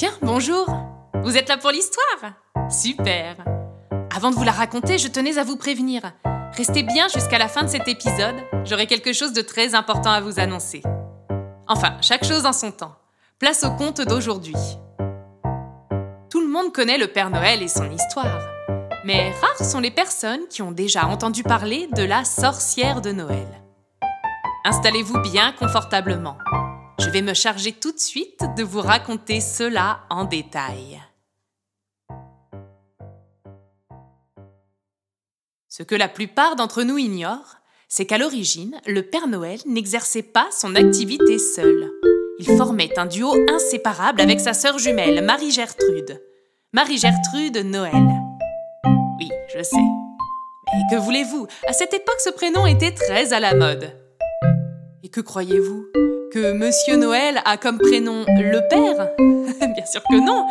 Tiens, bonjour Vous êtes là pour l'histoire Super Avant de vous la raconter, je tenais à vous prévenir. Restez bien jusqu'à la fin de cet épisode, j'aurai quelque chose de très important à vous annoncer. Enfin, chaque chose en son temps. Place au conte d'aujourd'hui. Tout le monde connaît le Père Noël et son histoire. Mais rares sont les personnes qui ont déjà entendu parler de la sorcière de Noël. Installez-vous bien confortablement. Je vais me charger tout de suite de vous raconter cela en détail. Ce que la plupart d'entre nous ignorent, c'est qu'à l'origine, le Père Noël n'exerçait pas son activité seul. Il formait un duo inséparable avec sa sœur jumelle, Marie-Gertrude. Marie-Gertrude Noël. Oui, je sais. Mais que voulez-vous? À cette époque, ce prénom était très à la mode. Et que croyez-vous Que Monsieur Noël a comme prénom le Père? Bien sûr que non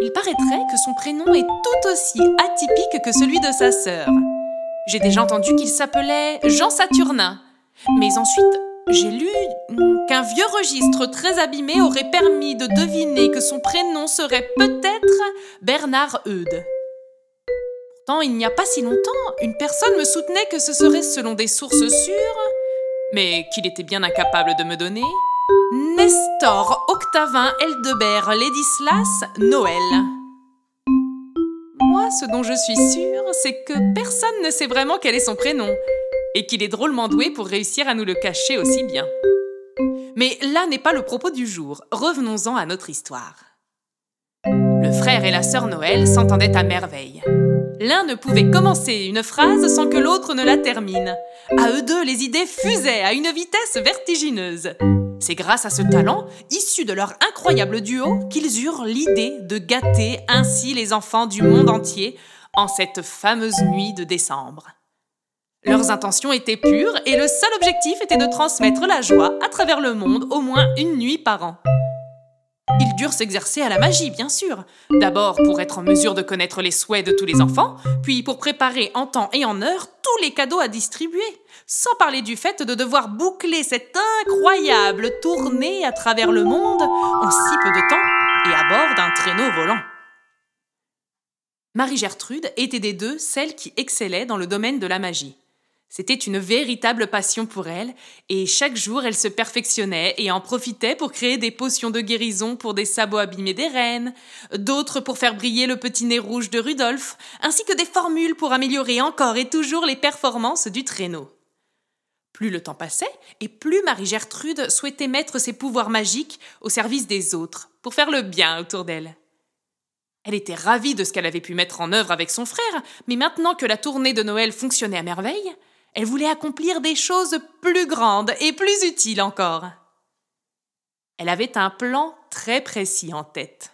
Il paraîtrait que son prénom est tout aussi atypique que celui de sa sœur. J'ai déjà entendu qu'il s'appelait Jean Saturnin. Mais ensuite, j'ai lu qu'un vieux registre très abîmé aurait permis de deviner que son prénom serait peut-être Bernard Eudes. Pourtant, il n'y a pas si longtemps, une personne me soutenait que ce serait selon des sources sûres mais qu'il était bien incapable de me donner, Nestor Octavin Eldebert Ledislas Noël. Moi, ce dont je suis sûre, c'est que personne ne sait vraiment quel est son prénom, et qu'il est drôlement doué pour réussir à nous le cacher aussi bien. Mais là n'est pas le propos du jour, revenons-en à notre histoire. Le frère et la sœur Noël s'entendaient à merveille. L'un ne pouvait commencer une phrase sans que l'autre ne la termine. À eux deux, les idées fusaient à une vitesse vertigineuse. C'est grâce à ce talent, issu de leur incroyable duo, qu'ils eurent l'idée de gâter ainsi les enfants du monde entier en cette fameuse nuit de décembre. Leurs intentions étaient pures et le seul objectif était de transmettre la joie à travers le monde au moins une nuit par an. Ils s'exercer à la magie, bien sûr. D'abord pour être en mesure de connaître les souhaits de tous les enfants, puis pour préparer en temps et en heure tous les cadeaux à distribuer. Sans parler du fait de devoir boucler cette incroyable tournée à travers le monde en si peu de temps et à bord d'un traîneau volant. Marie-Gertrude était des deux celle qui excellait dans le domaine de la magie. C'était une véritable passion pour elle, et chaque jour elle se perfectionnait et en profitait pour créer des potions de guérison pour des sabots abîmés des reines, d'autres pour faire briller le petit nez rouge de Rudolph, ainsi que des formules pour améliorer encore et toujours les performances du traîneau. Plus le temps passait, et plus Marie-Gertrude souhaitait mettre ses pouvoirs magiques au service des autres, pour faire le bien autour d'elle. Elle était ravie de ce qu'elle avait pu mettre en œuvre avec son frère, mais maintenant que la tournée de Noël fonctionnait à merveille, elle voulait accomplir des choses plus grandes et plus utiles encore. Elle avait un plan très précis en tête.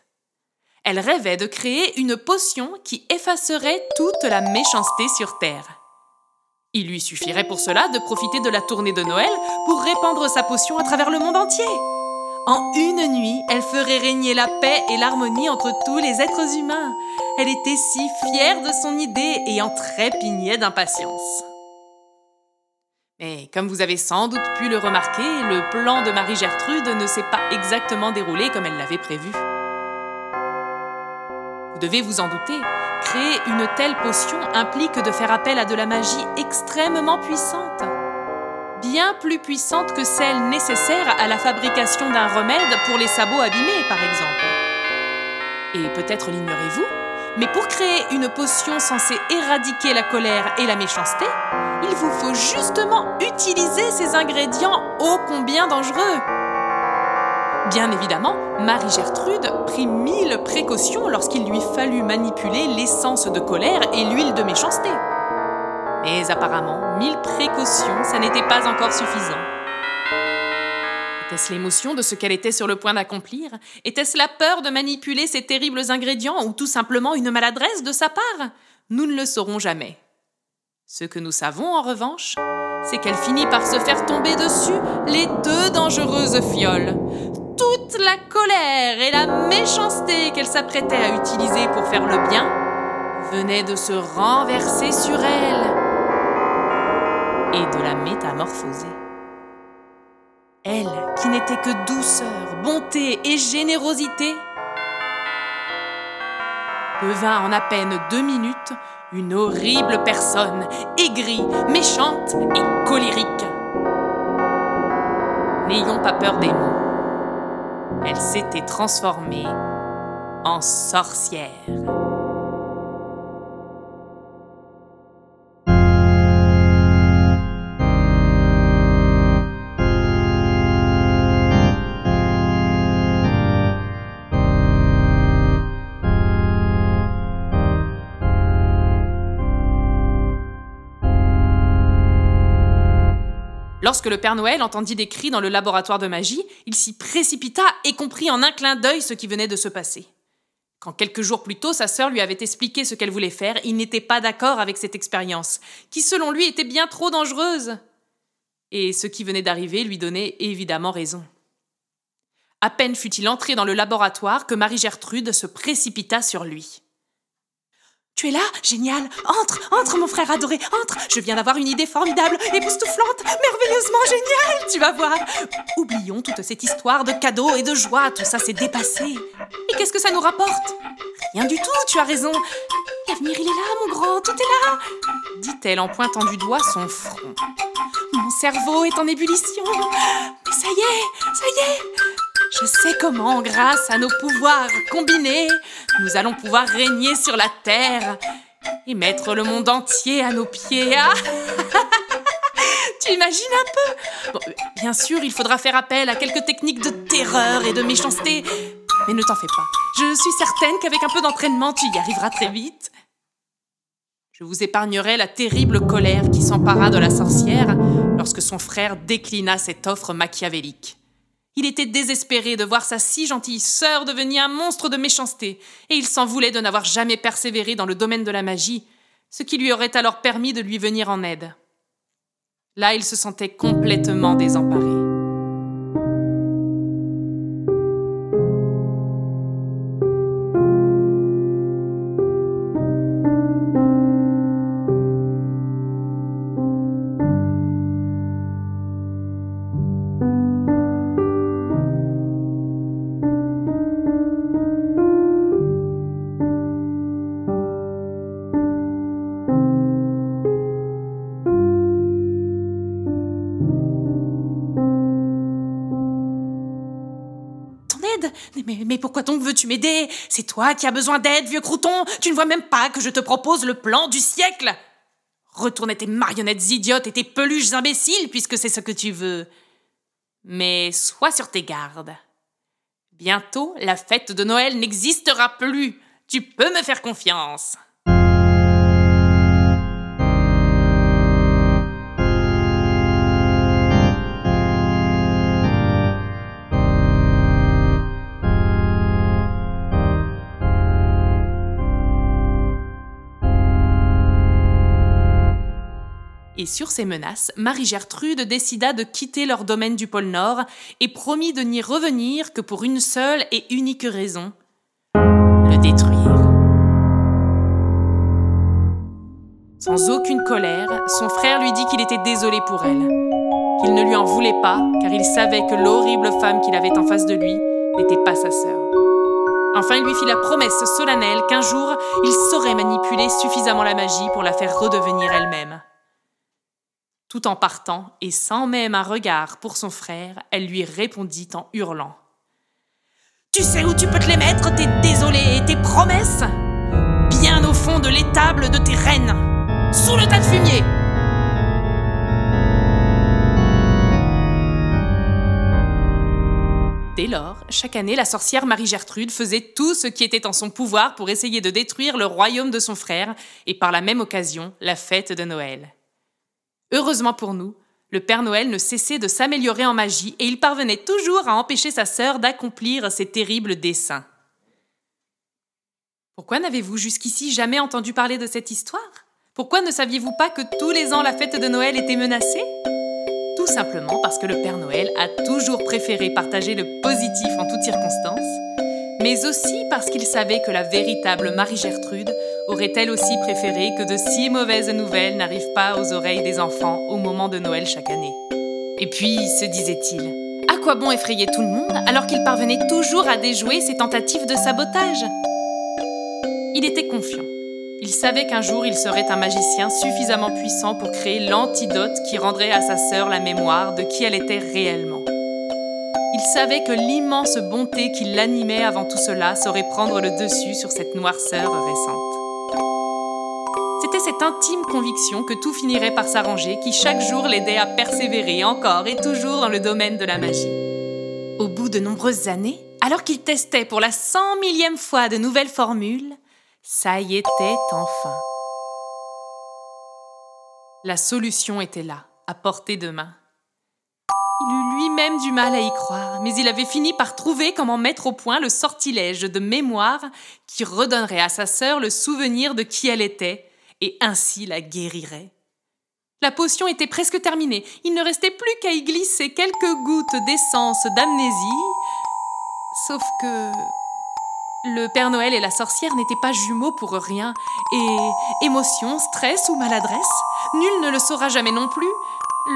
Elle rêvait de créer une potion qui effacerait toute la méchanceté sur Terre. Il lui suffirait pour cela de profiter de la tournée de Noël pour répandre sa potion à travers le monde entier. En une nuit, elle ferait régner la paix et l'harmonie entre tous les êtres humains. Elle était si fière de son idée et en trépignait d'impatience. Mais comme vous avez sans doute pu le remarquer, le plan de Marie-Gertrude ne s'est pas exactement déroulé comme elle l'avait prévu. Vous devez vous en douter, créer une telle potion implique de faire appel à de la magie extrêmement puissante. Bien plus puissante que celle nécessaire à la fabrication d'un remède pour les sabots abîmés, par exemple. Et peut-être l'ignorez-vous, mais pour créer une potion censée éradiquer la colère et la méchanceté, il vous faut justement utiliser ces ingrédients ô combien dangereux. Bien évidemment, Marie-Gertrude prit mille précautions lorsqu'il lui fallut manipuler l'essence de colère et l'huile de méchanceté. Mais apparemment, mille précautions, ça n'était pas encore suffisant. Était-ce l'émotion de ce qu'elle était sur le point d'accomplir? Était-ce la peur de manipuler ces terribles ingrédients ou tout simplement une maladresse de sa part? Nous ne le saurons jamais. Ce que nous savons en revanche, c'est qu'elle finit par se faire tomber dessus les deux dangereuses fioles. Toute la colère et la méchanceté qu'elle s'apprêtait à utiliser pour faire le bien venaient de se renverser sur elle et de la métamorphoser. Elle, qui n'était que douceur, bonté et générosité, devint en à peine deux minutes une horrible personne, aigrie, méchante et colérique. N'ayons pas peur des mots. Elle s'était transformée en sorcière. Lorsque le Père Noël entendit des cris dans le laboratoire de magie, il s'y précipita et comprit en un clin d'œil ce qui venait de se passer. Quand quelques jours plus tôt sa sœur lui avait expliqué ce qu'elle voulait faire, il n'était pas d'accord avec cette expérience, qui selon lui était bien trop dangereuse. Et ce qui venait d'arriver lui donnait évidemment raison. À peine fut-il entré dans le laboratoire que Marie-Gertrude se précipita sur lui. Tu es là? Génial Entre, entre mon frère adoré, entre Je viens d'avoir une idée formidable, époustouflante, merveilleusement géniale, tu vas voir Oublions toute cette histoire de cadeaux et de joie, tout ça s'est dépassé. Et qu'est-ce que ça nous rapporte? Rien du tout, tu as raison. L'avenir, il est là, mon grand, tout est là dit-elle en pointant du doigt son front. Mon cerveau est en ébullition. Mais ça y est, ça y est je sais comment, grâce à nos pouvoirs combinés, nous allons pouvoir régner sur la terre et mettre le monde entier à nos pieds. Ah tu imagines un peu? Bien sûr, il faudra faire appel à quelques techniques de terreur et de méchanceté, mais ne t'en fais pas. Je suis certaine qu'avec un peu d'entraînement, tu y arriveras très vite. Je vous épargnerai la terrible colère qui s'empara de la sorcière lorsque son frère déclina cette offre machiavélique. Il était désespéré de voir sa si gentille sœur devenir un monstre de méchanceté, et il s'en voulait de n'avoir jamais persévéré dans le domaine de la magie, ce qui lui aurait alors permis de lui venir en aide. Là, il se sentait complètement désemparé. M'aider? C'est toi qui as besoin d'aide, vieux crouton Tu ne vois même pas que je te propose le plan du siècle Retourne tes marionnettes idiotes et tes peluches imbéciles, puisque c'est ce que tu veux. Mais sois sur tes gardes. Bientôt, la fête de Noël n'existera plus. Tu peux me faire confiance. Et sur ces menaces, Marie-Gertrude décida de quitter leur domaine du pôle Nord et promit de n'y revenir que pour une seule et unique raison le détruire. Sans aucune colère, son frère lui dit qu'il était désolé pour elle, qu'il ne lui en voulait pas car il savait que l'horrible femme qu'il avait en face de lui n'était pas sa sœur. Enfin, il lui fit la promesse solennelle qu'un jour, il saurait manipuler suffisamment la magie pour la faire redevenir elle-même. Tout en partant, et sans même un regard pour son frère, elle lui répondit en hurlant. Tu sais où tu peux te les mettre, tes désolés et tes promesses? Bien au fond de l'étable de tes reines, sous le tas de fumier Dès lors, chaque année, la sorcière Marie-Gertrude faisait tout ce qui était en son pouvoir pour essayer de détruire le royaume de son frère et par la même occasion la fête de Noël. Heureusement pour nous, le Père Noël ne cessait de s'améliorer en magie et il parvenait toujours à empêcher sa sœur d'accomplir ses terribles desseins. Pourquoi n'avez-vous jusqu'ici jamais entendu parler de cette histoire? Pourquoi ne saviez-vous pas que tous les ans la fête de Noël était menacée? Tout simplement parce que le Père Noël a toujours préféré partager le positif en toutes circonstances, mais aussi parce qu'il savait que la véritable Marie-Gertrude aurait-elle aussi préféré que de si mauvaises nouvelles n'arrivent pas aux oreilles des enfants au moment de Noël chaque année? Et puis, se disait-il, à quoi bon effrayer tout le monde alors qu'il parvenait toujours à déjouer ses tentatives de sabotage? Il était confiant. Il savait qu'un jour il serait un magicien suffisamment puissant pour créer l'antidote qui rendrait à sa sœur la mémoire de qui elle était réellement. Il savait que l'immense bonté qui l'animait avant tout cela saurait prendre le dessus sur cette noirceur récente. C'était cette intime conviction que tout finirait par s'arranger qui chaque jour l'aidait à persévérer encore et toujours dans le domaine de la magie. Au bout de nombreuses années, alors qu'il testait pour la cent millième fois de nouvelles formules, ça y était enfin. La solution était là, à portée de main. Il eut lui-même du mal à y croire, mais il avait fini par trouver comment mettre au point le sortilège de mémoire qui redonnerait à sa sœur le souvenir de qui elle était et ainsi la guérirait. La potion était presque terminée, il ne restait plus qu'à y glisser quelques gouttes d'essence d'amnésie, sauf que le Père Noël et la sorcière n'étaient pas jumeaux pour rien, et émotion, stress ou maladresse, nul ne le saura jamais non plus.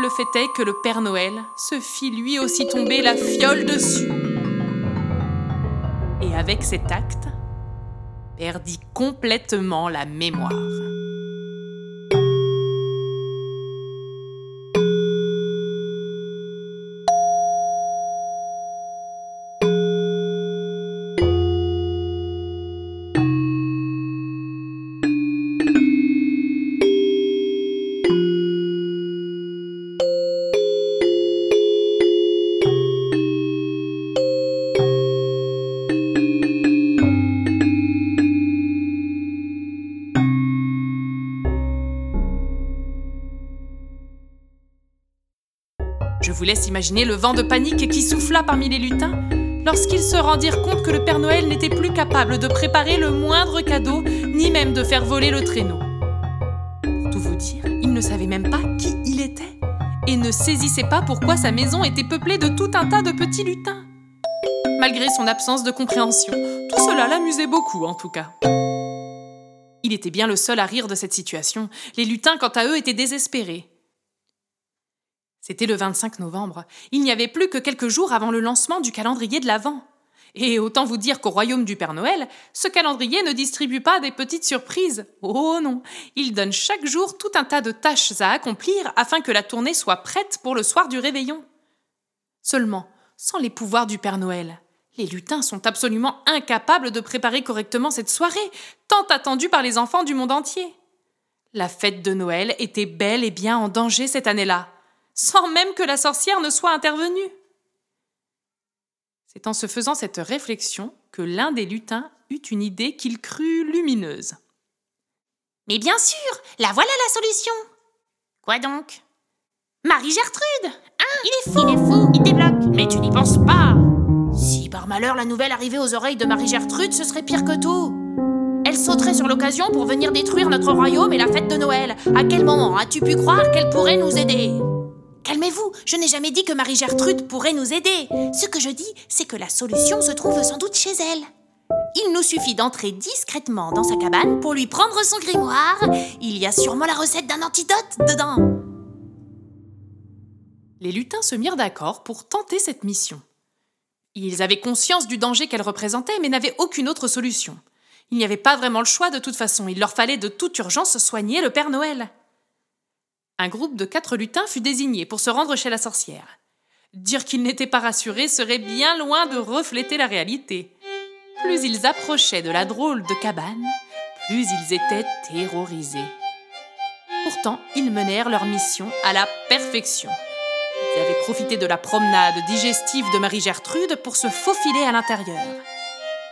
Le fait est que le Père Noël se fit lui aussi tomber la fiole dessus. Et avec cet acte, perdit complètement la mémoire. Vous laisse imaginer le vent de panique qui souffla parmi les lutins lorsqu'ils se rendirent compte que le Père Noël n'était plus capable de préparer le moindre cadeau, ni même de faire voler le traîneau. Pour tout vous dire, il ne savait même pas qui il était et ne saisissait pas pourquoi sa maison était peuplée de tout un tas de petits lutins. Malgré son absence de compréhension, tout cela l'amusait beaucoup en tout cas. Il était bien le seul à rire de cette situation. Les lutins, quant à eux, étaient désespérés. C'était le 25 novembre. Il n'y avait plus que quelques jours avant le lancement du calendrier de l'Avent. Et autant vous dire qu'au royaume du Père Noël, ce calendrier ne distribue pas des petites surprises. Oh non, il donne chaque jour tout un tas de tâches à accomplir afin que la tournée soit prête pour le soir du réveillon. Seulement, sans les pouvoirs du Père Noël, les lutins sont absolument incapables de préparer correctement cette soirée, tant attendue par les enfants du monde entier. La fête de Noël était bel et bien en danger cette année-là sans même que la sorcière ne soit intervenue. C'est en se faisant cette réflexion que l'un des lutins eut une idée qu'il crut lumineuse. Mais bien sûr, la voilà la solution. Quoi donc? Marie-Gertrude! Ah, il est fou! Il est fou, il débloque! Mais tu n'y penses pas! Si par malheur la nouvelle arrivait aux oreilles de Marie-Gertrude, ce serait pire que tout. Elle sauterait sur l'occasion pour venir détruire notre royaume et la fête de Noël. À quel moment as-tu pu croire qu'elle pourrait nous aider? Calmez-vous, je n'ai jamais dit que Marie-Gertrude pourrait nous aider. Ce que je dis, c'est que la solution se trouve sans doute chez elle. Il nous suffit d'entrer discrètement dans sa cabane pour lui prendre son grimoire. Il y a sûrement la recette d'un antidote dedans. Les lutins se mirent d'accord pour tenter cette mission. Ils avaient conscience du danger qu'elle représentait, mais n'avaient aucune autre solution. Il n'y avait pas vraiment le choix de toute façon, il leur fallait de toute urgence soigner le Père Noël un groupe de quatre lutins fut désigné pour se rendre chez la sorcière. Dire qu'ils n'étaient pas rassurés serait bien loin de refléter la réalité. Plus ils approchaient de la drôle de cabane, plus ils étaient terrorisés. Pourtant, ils menèrent leur mission à la perfection. Ils avaient profité de la promenade digestive de Marie-Gertrude pour se faufiler à l'intérieur.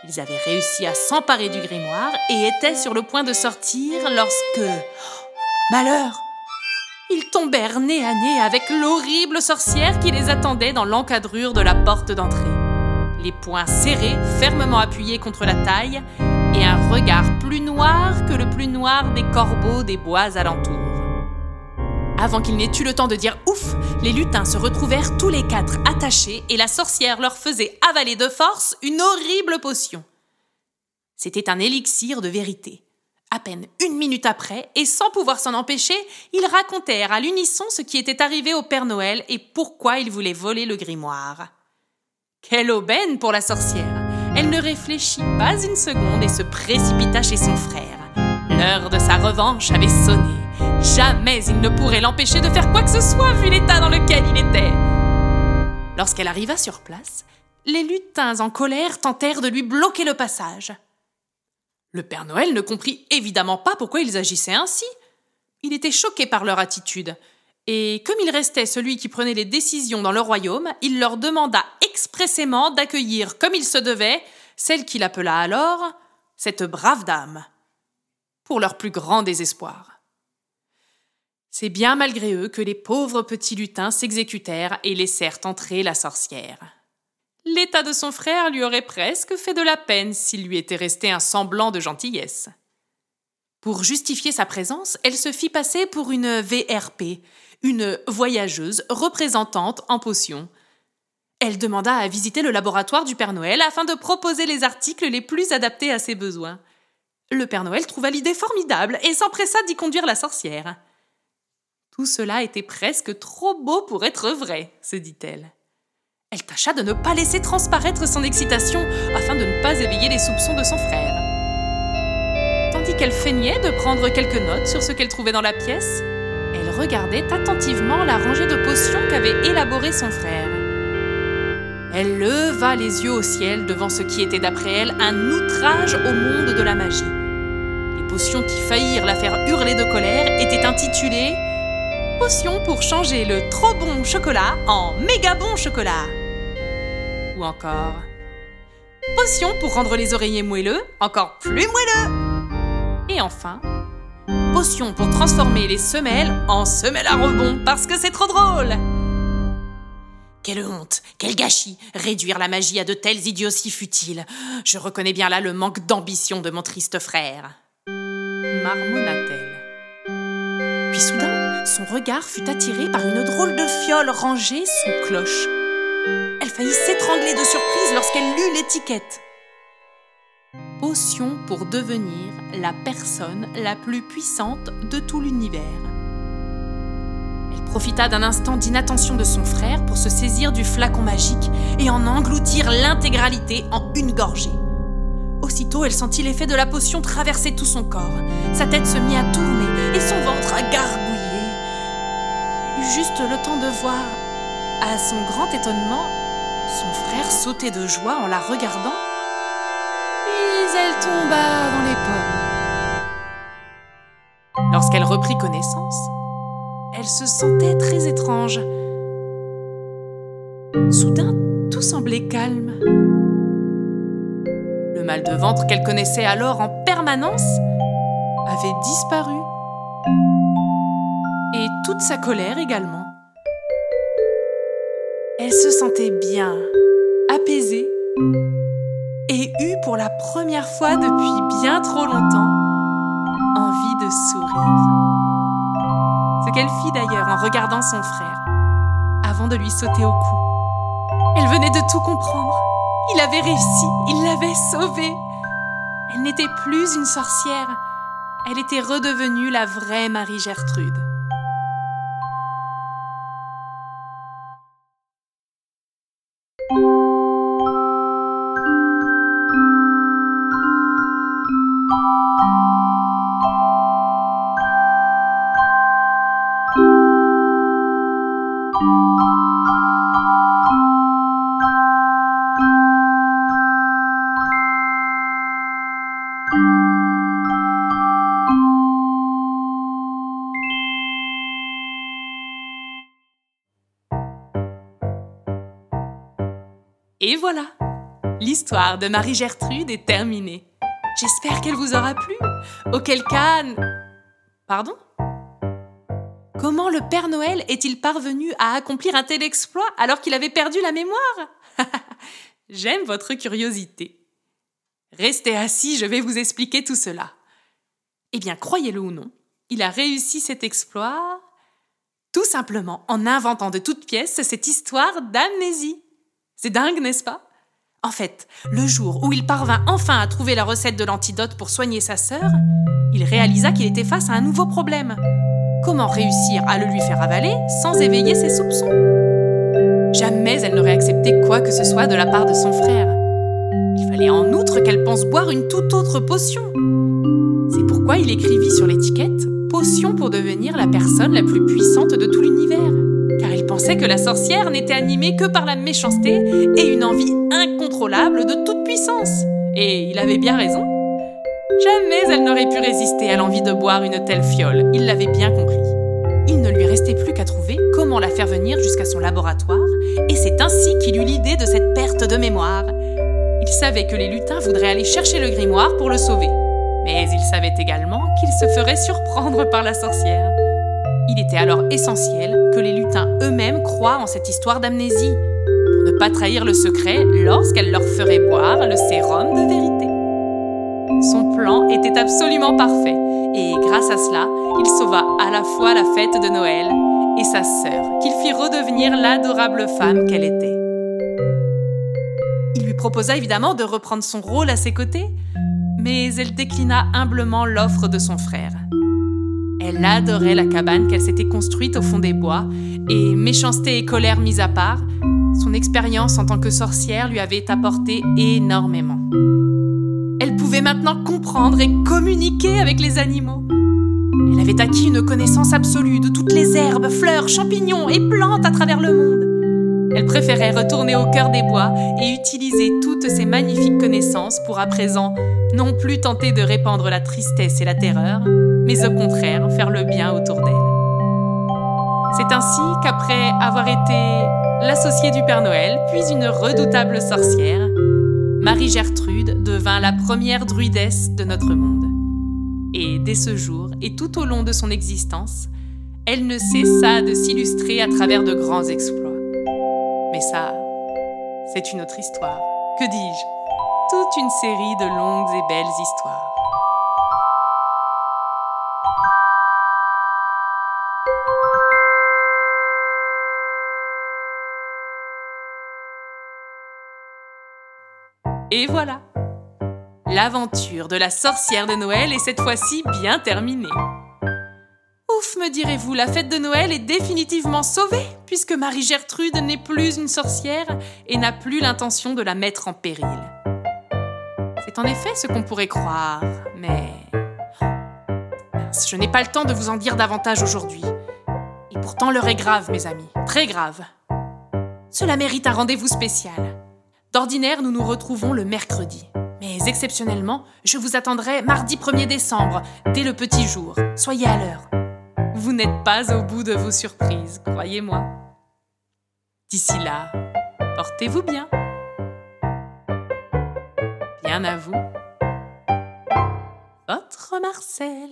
Ils avaient réussi à s'emparer du grimoire et étaient sur le point de sortir lorsque... Malheur ils tombèrent nez à nez avec l'horrible sorcière qui les attendait dans l'encadrure de la porte d'entrée. Les poings serrés, fermement appuyés contre la taille, et un regard plus noir que le plus noir des corbeaux des bois alentours. Avant qu'ils n'aient eu le temps de dire ouf, les lutins se retrouvèrent tous les quatre attachés et la sorcière leur faisait avaler de force une horrible potion. C'était un élixir de vérité. À peine une minute après, et sans pouvoir s'en empêcher, ils racontèrent à l'unisson ce qui était arrivé au Père Noël et pourquoi ils voulaient voler le grimoire. Quelle aubaine pour la sorcière Elle ne réfléchit pas une seconde et se précipita chez son frère. L'heure de sa revanche avait sonné. Jamais il ne pourrait l'empêcher de faire quoi que ce soit vu l'état dans lequel il était. Lorsqu'elle arriva sur place, les lutins en colère tentèrent de lui bloquer le passage. Le Père Noël ne comprit évidemment pas pourquoi ils agissaient ainsi. Il était choqué par leur attitude, et comme il restait celui qui prenait les décisions dans le royaume, il leur demanda expressément d'accueillir comme il se devait celle qu'il appela alors cette brave dame, pour leur plus grand désespoir. C'est bien malgré eux que les pauvres petits lutins s'exécutèrent et laissèrent entrer la sorcière. L'état de son frère lui aurait presque fait de la peine s'il lui était resté un semblant de gentillesse. Pour justifier sa présence, elle se fit passer pour une VRP, une voyageuse représentante en potions. Elle demanda à visiter le laboratoire du Père Noël afin de proposer les articles les plus adaptés à ses besoins. Le Père Noël trouva l'idée formidable et s'empressa d'y conduire la sorcière. Tout cela était presque trop beau pour être vrai, se dit-elle. Elle tâcha de ne pas laisser transparaître son excitation afin de ne pas éveiller les soupçons de son frère. Tandis qu'elle feignait de prendre quelques notes sur ce qu'elle trouvait dans la pièce, elle regardait attentivement la rangée de potions qu'avait élaborée son frère. Elle leva les yeux au ciel devant ce qui était d'après elle un outrage au monde de la magie. Les potions qui faillirent la faire hurler de colère étaient intitulées Potions pour changer le trop bon chocolat en méga bon chocolat encore Potion pour rendre les oreillers moelleux encore plus moelleux. Et enfin, potion pour transformer les semelles en semelles à rebond parce que c'est trop drôle. Quelle honte, quel gâchis, réduire la magie à de telles idioties futiles. Je reconnais bien là le manque d'ambition de mon triste frère. Marmonna-t-elle. Puis soudain, son regard fut attiré par une drôle de fiole rangée sous cloche. Elle faillit s'étrangler de surprise lorsqu'elle lut l'étiquette. Potion pour devenir la personne la plus puissante de tout l'univers. Elle profita d'un instant d'inattention de son frère pour se saisir du flacon magique et en engloutir l'intégralité en une gorgée. Aussitôt, elle sentit l'effet de la potion traverser tout son corps. Sa tête se mit à tourner et son ventre à gargouiller. Elle eut juste le temps de voir, à son grand étonnement, son frère sautait de joie en la regardant, puis elle tomba dans les pommes. Lorsqu'elle reprit connaissance, elle se sentait très étrange. Soudain, tout semblait calme. Le mal de ventre qu'elle connaissait alors en permanence avait disparu. Et toute sa colère également. Elle se sentait bien, apaisée, et eut pour la première fois depuis bien trop longtemps envie de sourire. Ce qu'elle fit d'ailleurs en regardant son frère, avant de lui sauter au cou. Elle venait de tout comprendre. Il avait réussi, il l'avait sauvée. Elle n'était plus une sorcière, elle était redevenue la vraie Marie Gertrude. Et voilà, l'histoire de Marie-Gertrude est terminée. J'espère qu'elle vous aura plu. Auquel cas... Pardon? Comment le Père Noël est-il parvenu à accomplir un tel exploit alors qu'il avait perdu la mémoire? J'aime votre curiosité. Restez assis, je vais vous expliquer tout cela. Eh bien, croyez-le ou non, il a réussi cet exploit tout simplement en inventant de toutes pièces cette histoire d'amnésie. C'est dingue, n'est-ce pas? En fait, le jour où il parvint enfin à trouver la recette de l'antidote pour soigner sa sœur, il réalisa qu'il était face à un nouveau problème. Comment réussir à le lui faire avaler sans éveiller ses soupçons? Jamais elle n'aurait accepté quoi que ce soit de la part de son frère. Il fallait en outre qu'elle pense boire une toute autre potion. C'est pourquoi il écrivit sur l'étiquette Potion pour devenir la personne la plus puissante de tout l'univers. Il pensait que la sorcière n'était animée que par la méchanceté et une envie incontrôlable de toute puissance. Et il avait bien raison. Jamais elle n'aurait pu résister à l'envie de boire une telle fiole, il l'avait bien compris. Il ne lui restait plus qu'à trouver comment la faire venir jusqu'à son laboratoire, et c'est ainsi qu'il eut l'idée de cette perte de mémoire. Il savait que les lutins voudraient aller chercher le grimoire pour le sauver, mais il savait également qu'il se ferait surprendre par la sorcière. Il était alors essentiel que les lutins eux-mêmes croient en cette histoire d'amnésie, pour ne pas trahir le secret lorsqu'elle leur ferait boire le sérum de vérité. Son plan était absolument parfait, et grâce à cela, il sauva à la fois la fête de Noël et sa sœur, qu'il fit redevenir l'adorable femme qu'elle était. Il lui proposa évidemment de reprendre son rôle à ses côtés, mais elle déclina humblement l'offre de son frère. Elle adorait la cabane qu'elle s'était construite au fond des bois, et méchanceté et colère mises à part, son expérience en tant que sorcière lui avait apporté énormément. Elle pouvait maintenant comprendre et communiquer avec les animaux. Elle avait acquis une connaissance absolue de toutes les herbes, fleurs, champignons et plantes à travers le monde. Elle préférait retourner au cœur des bois et utiliser toutes ces magnifiques connaissances pour à présent non plus tenter de répandre la tristesse et la terreur, mais au contraire faire le bien autour d'elle. C'est ainsi qu'après avoir été l'associée du Père Noël, puis une redoutable sorcière, Marie-Gertrude devint la première druidesse de notre monde. Et dès ce jour, et tout au long de son existence, elle ne cessa de s'illustrer à travers de grands exploits. Ça, c'est une autre histoire. Que dis-je? Toute une série de longues et belles histoires. Et voilà L'aventure de la sorcière de Noël est cette fois-ci bien terminée. Ouf, me direz-vous, la fête de Noël est définitivement sauvée, puisque Marie-Gertrude n'est plus une sorcière et n'a plus l'intention de la mettre en péril. C'est en effet ce qu'on pourrait croire, mais... Je n'ai pas le temps de vous en dire davantage aujourd'hui. Et pourtant l'heure est grave, mes amis, très grave. Cela mérite un rendez-vous spécial. D'ordinaire, nous nous retrouvons le mercredi. Mais exceptionnellement, je vous attendrai mardi 1er décembre, dès le petit jour. Soyez à l'heure. Vous n'êtes pas au bout de vos surprises, croyez-moi. D'ici là, portez-vous bien. Bien à vous. Votre Marcel.